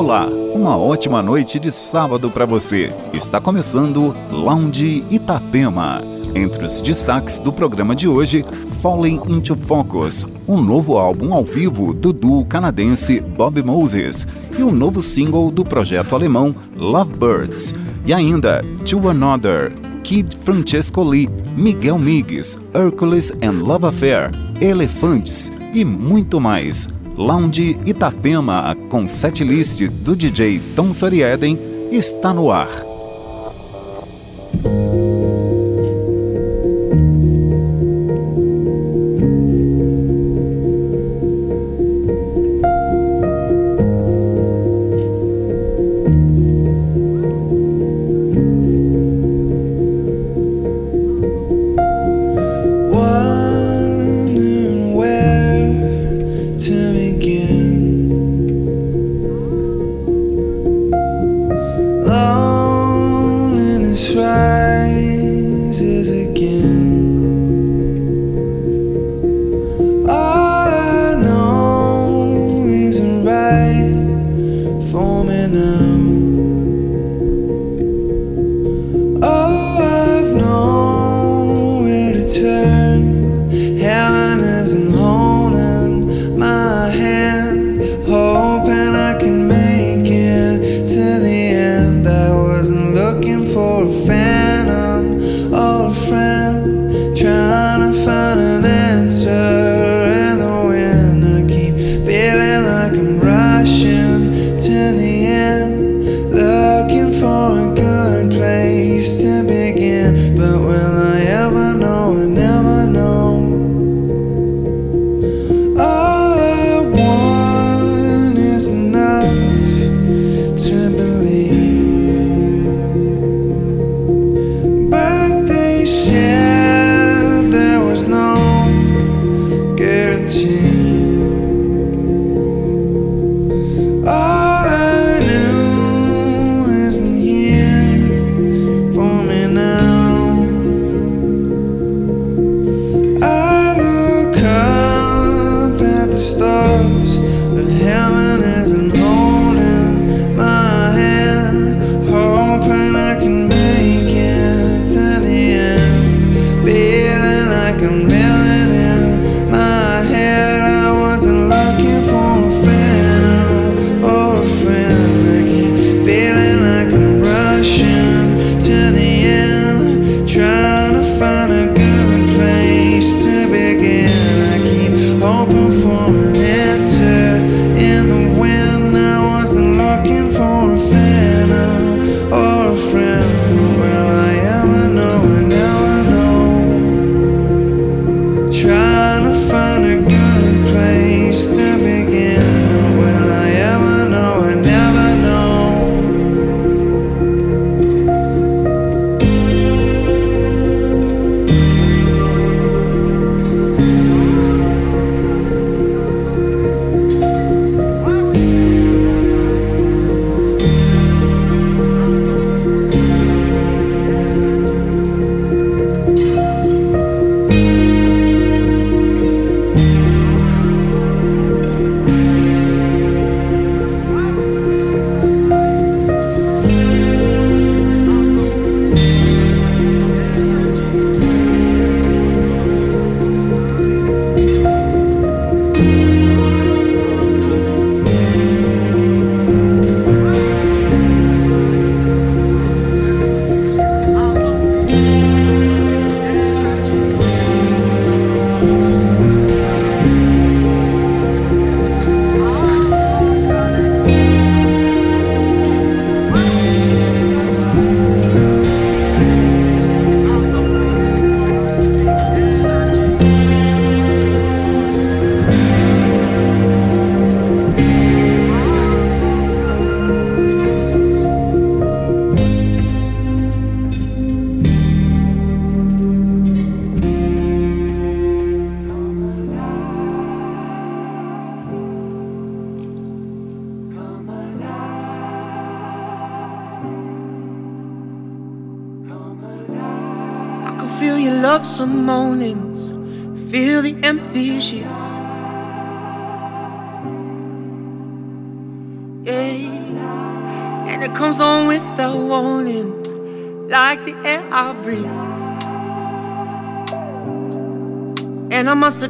Olá, uma ótima noite de sábado para você. Está começando Lounge Itapema. Entre os destaques do programa de hoje, Falling into Focus, um novo álbum ao vivo do duo canadense Bob Moses e um novo single do projeto alemão Lovebirds. E ainda To Another, Kid Francesco Lee, Miguel Migues, Hercules and Love Affair, Elefantes e muito mais. Lounge Itapema, com setlist do DJ Tom Sorieden, está no ar.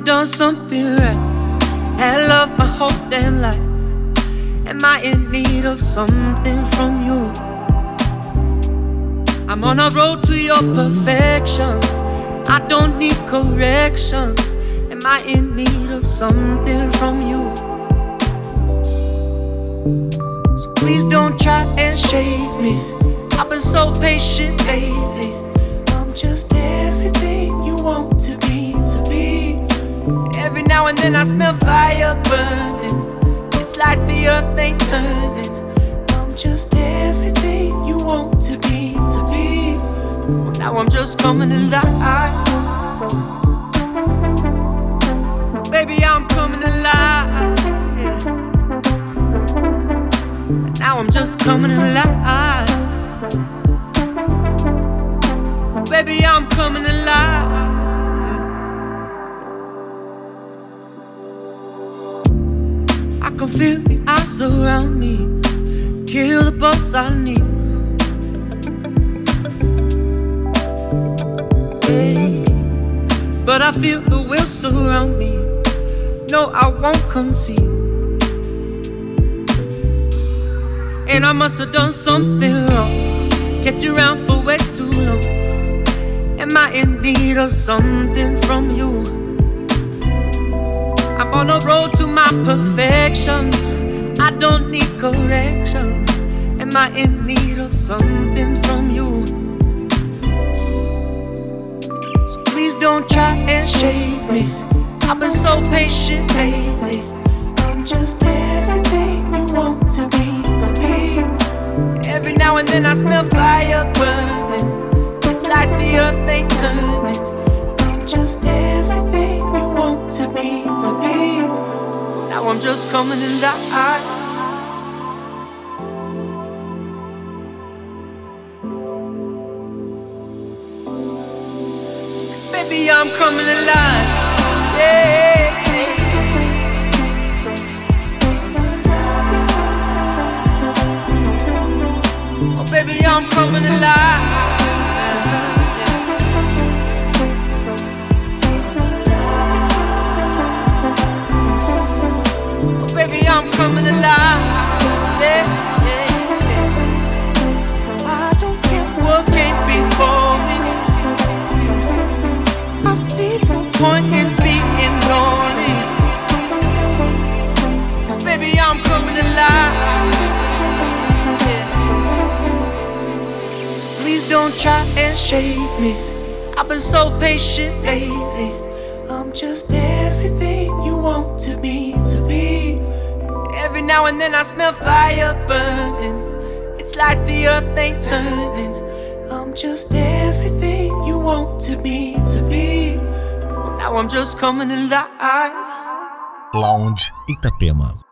Done something right. Had love my whole damn life. Am I in need of something from you? I'm on a road to your perfection. I don't need correction. Am I in need of something from you? So please don't try and shade me. I've been so patient lately. I'm just everything you want to now and then I smell fire burning. It's like the earth ain't turning. I'm just everything you want to be. to be. Well, Now I'm just coming alive. Baby, I'm coming alive. Yeah. Now I'm just coming alive. Baby, I'm coming alive. Can feel the ice around me. Kill the buzz I need. But I feel the will surround me. No, I won't concede. And I must have done something wrong. Kept you around for way too long. Am I in need of something from you? On a road to my perfection. I don't need correction. Am I in need of something from you? So Please don't try and shade me. I've been so patient lately. I'm just everything you want to be, to be. Every now and then I smell fire burning. It's like the earth ain't turning. I'm just coming in the eye. Baby, I'm coming alive. Yeah. Oh, baby, I'm coming alive. Coming alive. Yeah, yeah, yeah. I don't care what came before me. I see no point in being lonely. Cause baby, I'm coming alive. Yeah. So please don't try and shake me. I've been so patient lately. I'm just now and then I smell fire burning. It's like the earth ain't turning. I'm just everything you want to be, to be. Now I'm just coming alive. Lounge Itapema.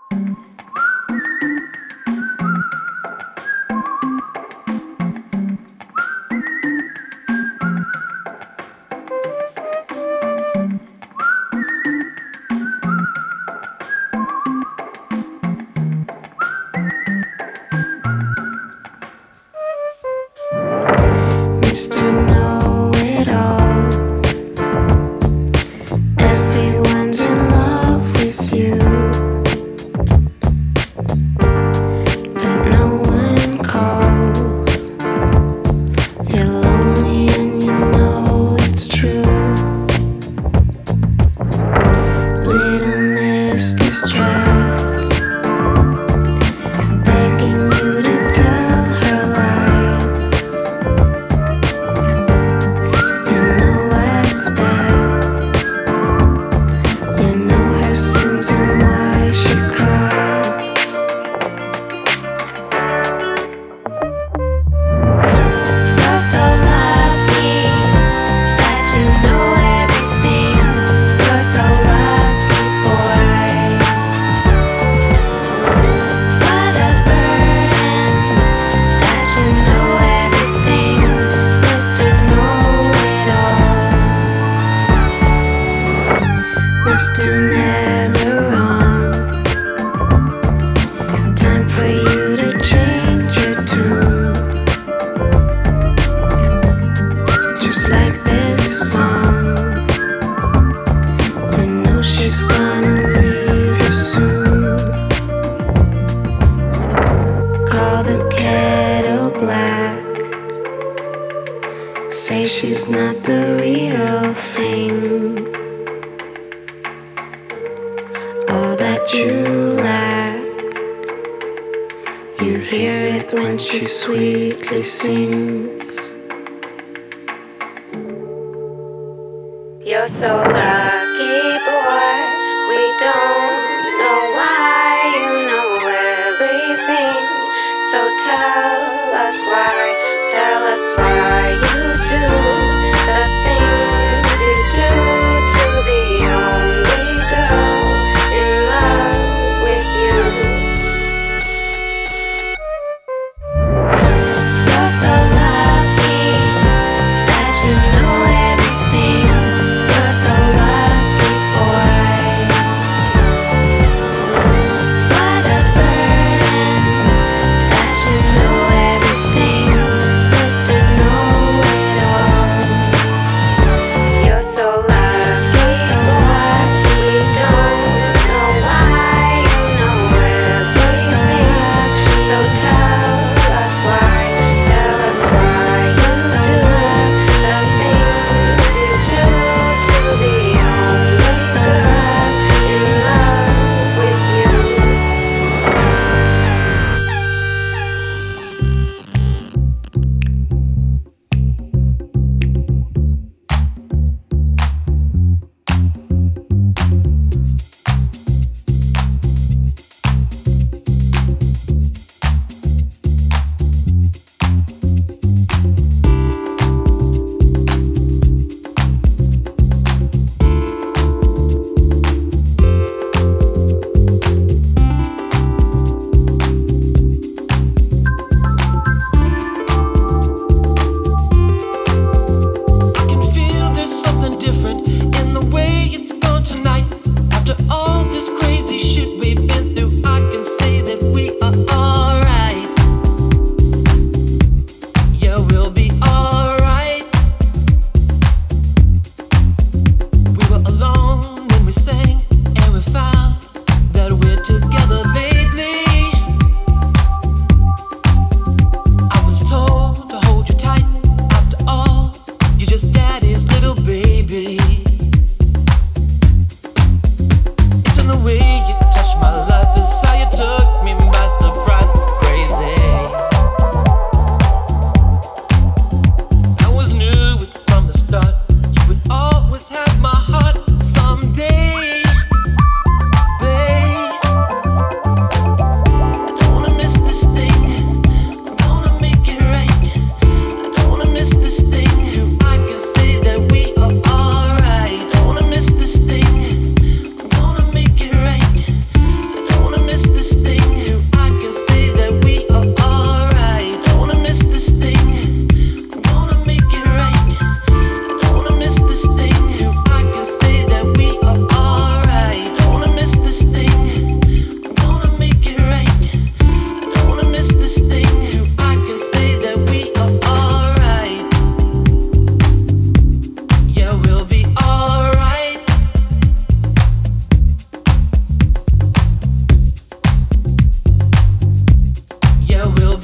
You hear it when she sweetly sings. You're so loud. will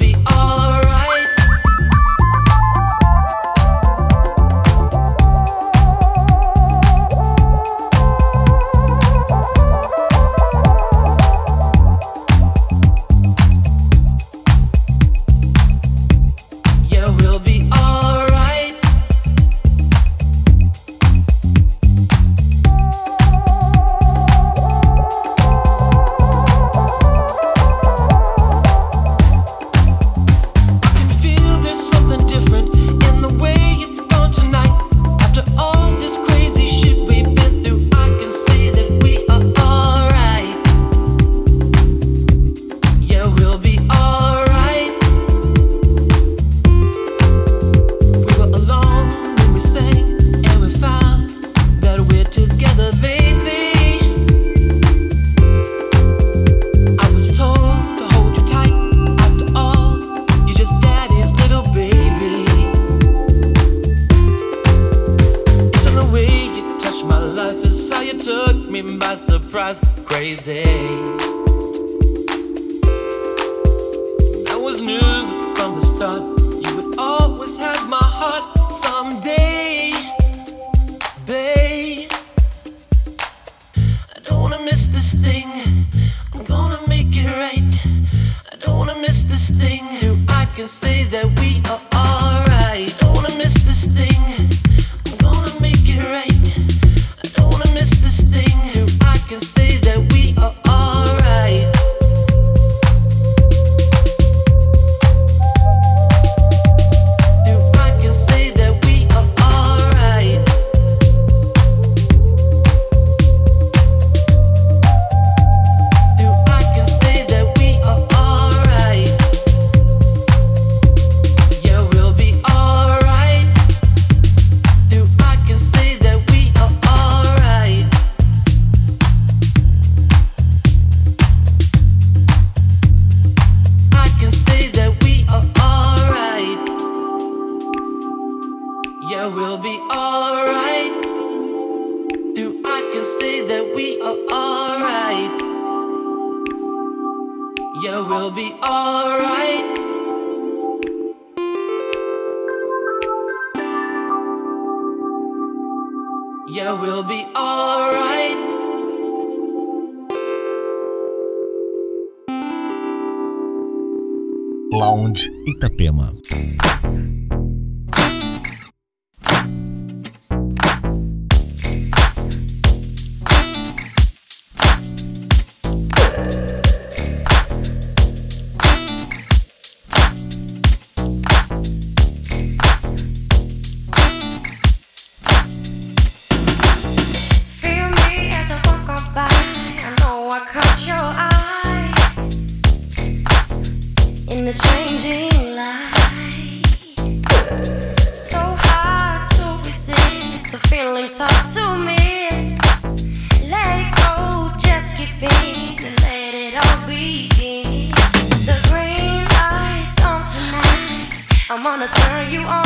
Itapema. I turn you on.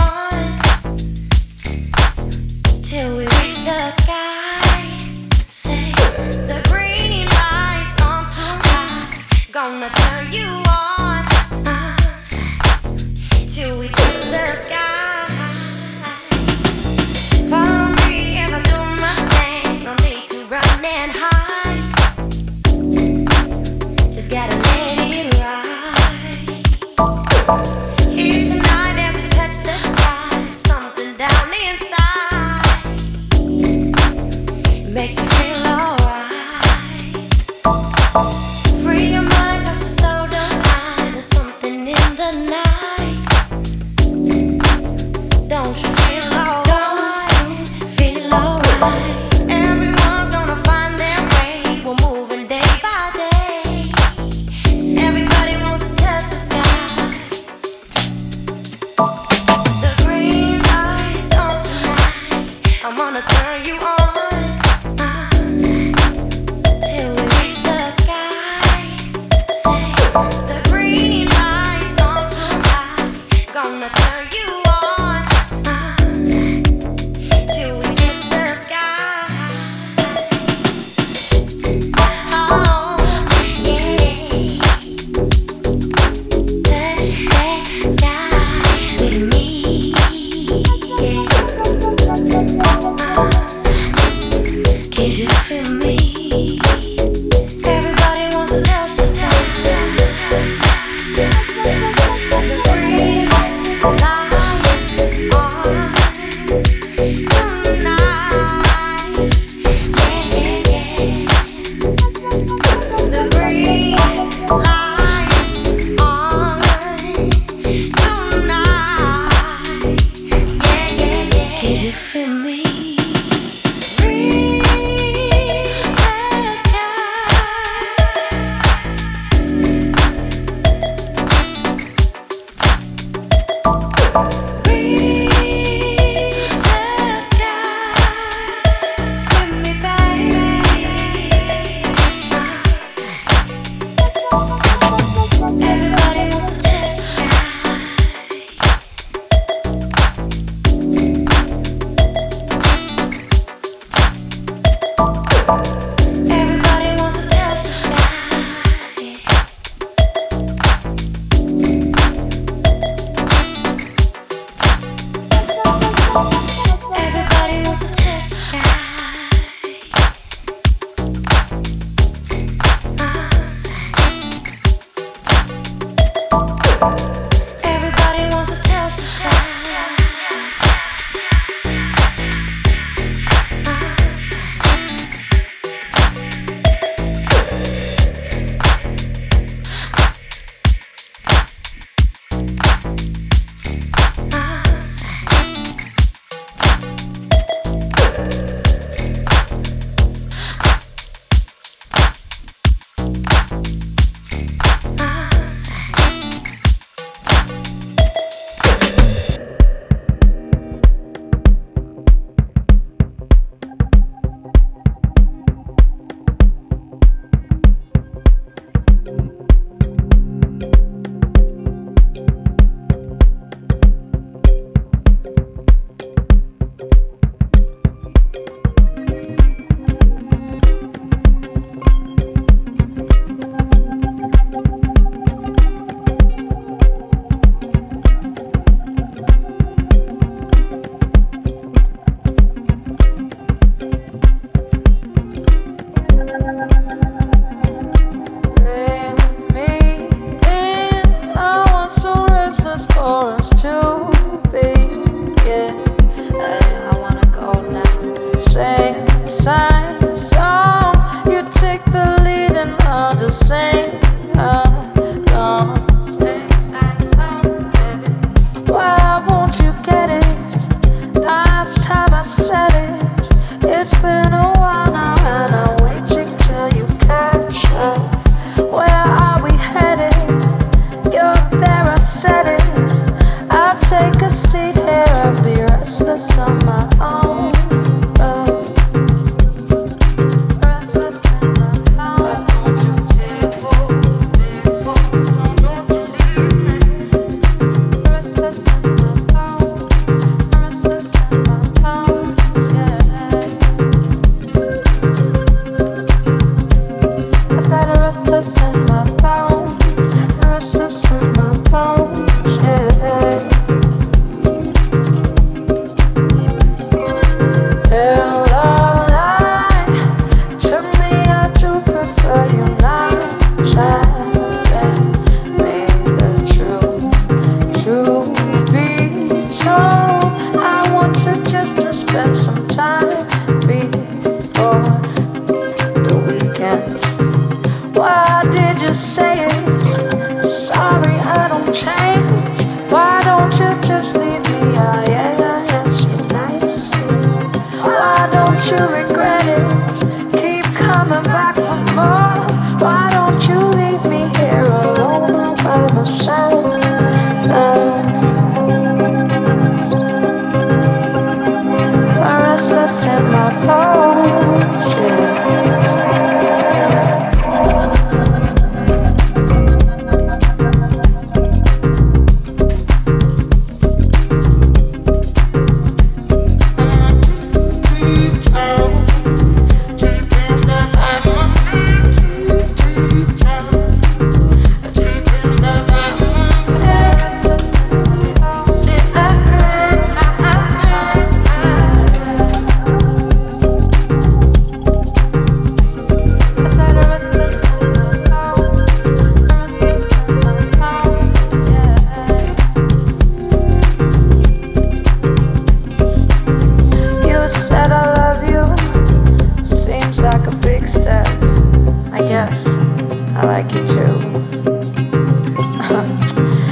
啊。